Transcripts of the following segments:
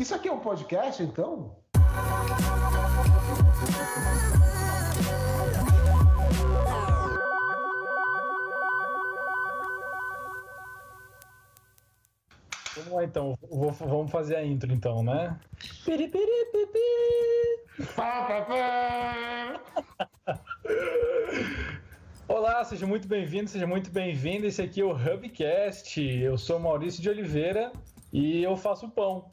Isso aqui é um podcast, então? Vamos lá então, Vou- vamos fazer a intro então, né? Olá, seja muito bem-vindo, seja muito bem-vindo. Esse aqui é o Hubcast. Eu sou Maurício de Oliveira e eu faço pão.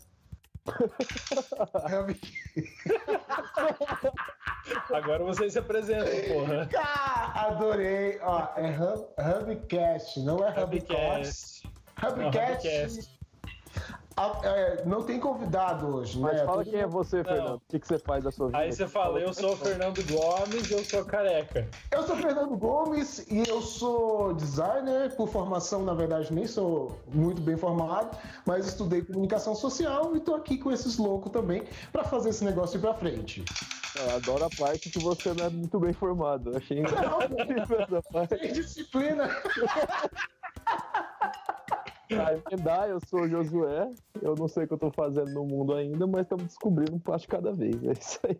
Agora vocês se apresentam, porra. Ah, adorei. Ó, é Hub, Hubcast, não é Hubcast. Hubcast. Hubcast. Ah, é, não tem convidado hoje, Mas né? fala Todo quem é mundo- você, Fernando. O que, que você faz da sua vida? Aí você fala, eu sou o Fernando Gomes e eu sou careca. Eu sou Fernando Gomes e eu sou designer por formação, na verdade nem sou muito bem formado, mas estudei comunicação social e tô aqui com esses loucos também para fazer esse negócio ir pra frente. Eu adoro a parte que você não é muito bem formado. Achei incrível essa parte. Tem disciplina. Emendar, eu sou o Josué. Eu não sei o que eu tô fazendo no mundo ainda, mas estamos descobrindo um passo de cada vez. É isso aí.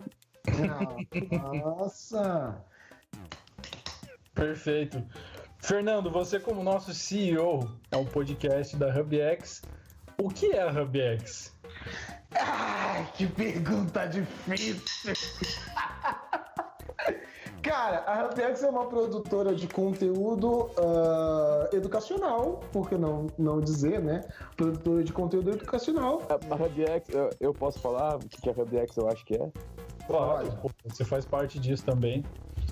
Nossa. Perfeito. Fernando, você como nosso CEO, é um podcast da HubX. O que é a HubX? Ai, que pergunta difícil. Cara, a Rapiex é uma produtora de conteúdo ah, educacional, por que não, não dizer, né? Produtora de conteúdo educacional. A RubX, eu, eu posso falar o que que a RubX eu acho que é? Claro, você faz parte disso também.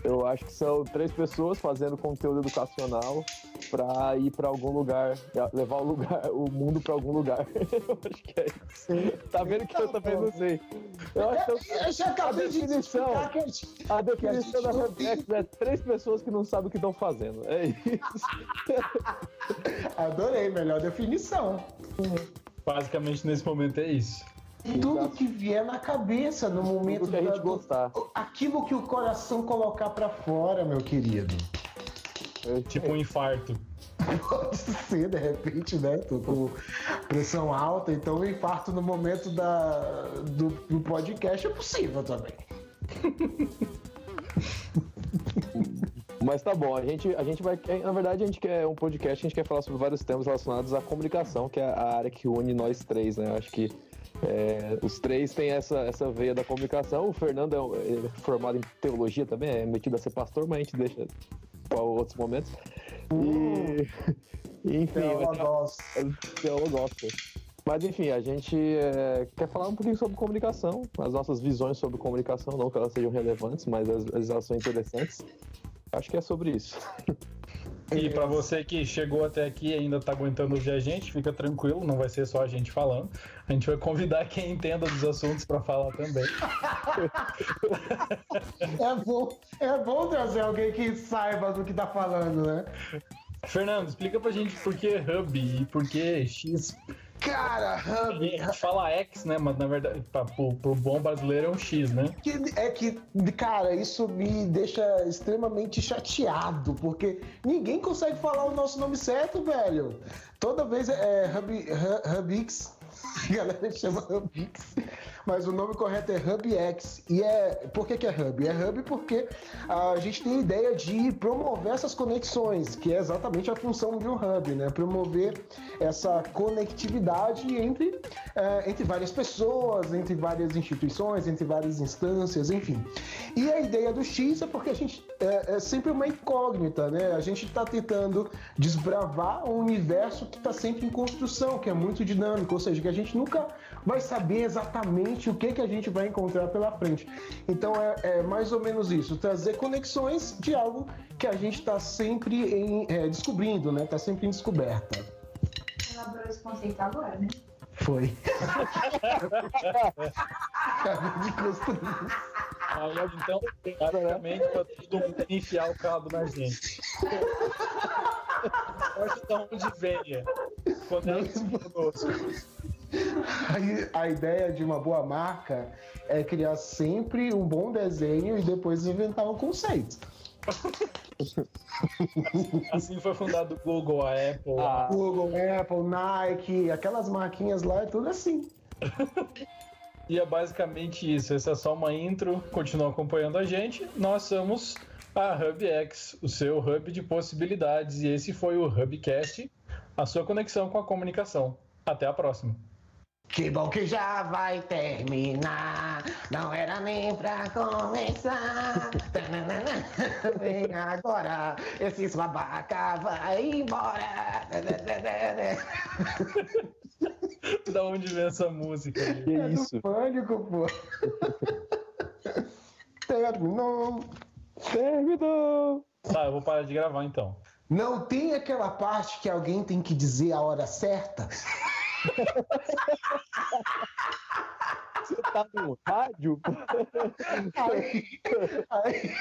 Eu acho que são três pessoas fazendo conteúdo educacional pra ir pra algum lugar, levar o lugar, o mundo pra algum lugar. eu acho que é isso. Tá vendo que eu também não sei. Eu acho que eu- Eu já acabei a de definição- explicar que a gente- A definição Que a da Rebex é três pessoas que não sabem o que estão fazendo. É isso. Adorei, melhor definição. Basicamente, nesse momento é isso. Tudo que vier na cabeça no momento Tudo que a gente da- gostar. Aquilo que o coração colocar pra fora, meu querido. Tipo um infarto. Pode ser, de repente, né? Tô com pressão alta, então o infarto no momento da, do, do podcast é possível também. Mas tá bom, a gente, a gente vai. Na verdade, a gente quer um podcast, a gente quer falar sobre vários temas relacionados à comunicação, que é a área que une nós três, né? Eu Acho que é, os três têm essa, essa veia da comunicação. O Fernando é, é formado em teologia também, é metido a ser pastor, mas a gente deixa para outros momentos. E, enfim, ter- nós, eu gosto. Mas enfim, a gente é, quer falar um pouquinho sobre comunicação, as nossas visões sobre comunicação, não que elas sejam relevantes, mas às vezes elas são interessantes. Acho que é sobre isso. E pra você que chegou até aqui e ainda tá aguentando ouvir a gente, fica tranquilo, não vai ser só a gente falando. A gente vai convidar quem entenda dos assuntos pra falar também. é, bom, é bom trazer alguém que saiba do que tá falando, né? Fernando, explica pra gente por que Hub e por que X. Cara, A Hub, gente fala X, né? Mas na verdade, pra, pro, pro bom brasileiro é um X, né? que- é que, cara, isso me deixa extremamente chateado, porque ninguém consegue falar o nosso nome certo, velho. Toda vez é Hub, Hu- Hubix, a galera chama Hubix, mas o nome correto é HubX. E é. Por que, que é Hub? É Hub porque a gente tem a ideia de promover essas conexões, que é exatamente a função de um hub, né? Promover essa conectividade entre, eh, entre várias pessoas, entre várias instituições, entre várias instâncias, enfim. E a ideia do X é porque a gente é, é sempre uma incógnita, né? A gente está tentando desbravar um universo que está sempre em construção, que é muito dinâmico, ou seja, que a gente nunca vai saber exatamente o que, que a gente vai encontrar pela frente. Então é, é mais ou menos isso, trazer conexões de algo que a gente está sempre em, é, descobrindo, né? Está sempre em descoberta. elaborou esse conceito agora, né? Foi. Acabei de construir. Aí, então, basicamente, pra todo mundo enfiar o cabo na gente. Pode dar onde venha. Conecte conosco. Aí, a ideia de uma boa marca é criar sempre um bom desenho e depois inventar um conceito. Assim foi fundado o Google, a Apple. Ah, Google, Apple, Nike, aquelas marquinhas lá, é tudo assim. e é basicamente isso. Essa é só uma intro. Continua acompanhando a gente. Nós somos a HubX, o seu hub de possibilidades. E esse foi o Hubcast, a sua conexão com a comunicação. Até a próxima. Que bom que já vai terminar. Não era nem pra começar. Tananana. Vem agora, esse babaca vai embora. da onde vem essa música? Que é isso? Do pânico, pô. Terminou. Terminou! Tá, eu vou parar de gravar então. Não tem aquela parte que alguém tem que dizer a hora certa? Você tá no rádio? Aí,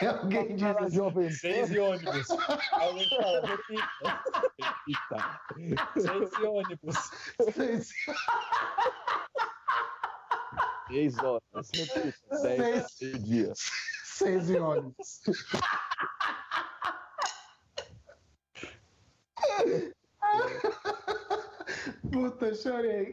aí alguém diz assim, Jovem Seis e ônibus. Alguém fala, repita. Eita. Seis e ônibus. seis, Seis horas. Repita. Dez Seis. dias. seis e ônibus. Puta, chorei.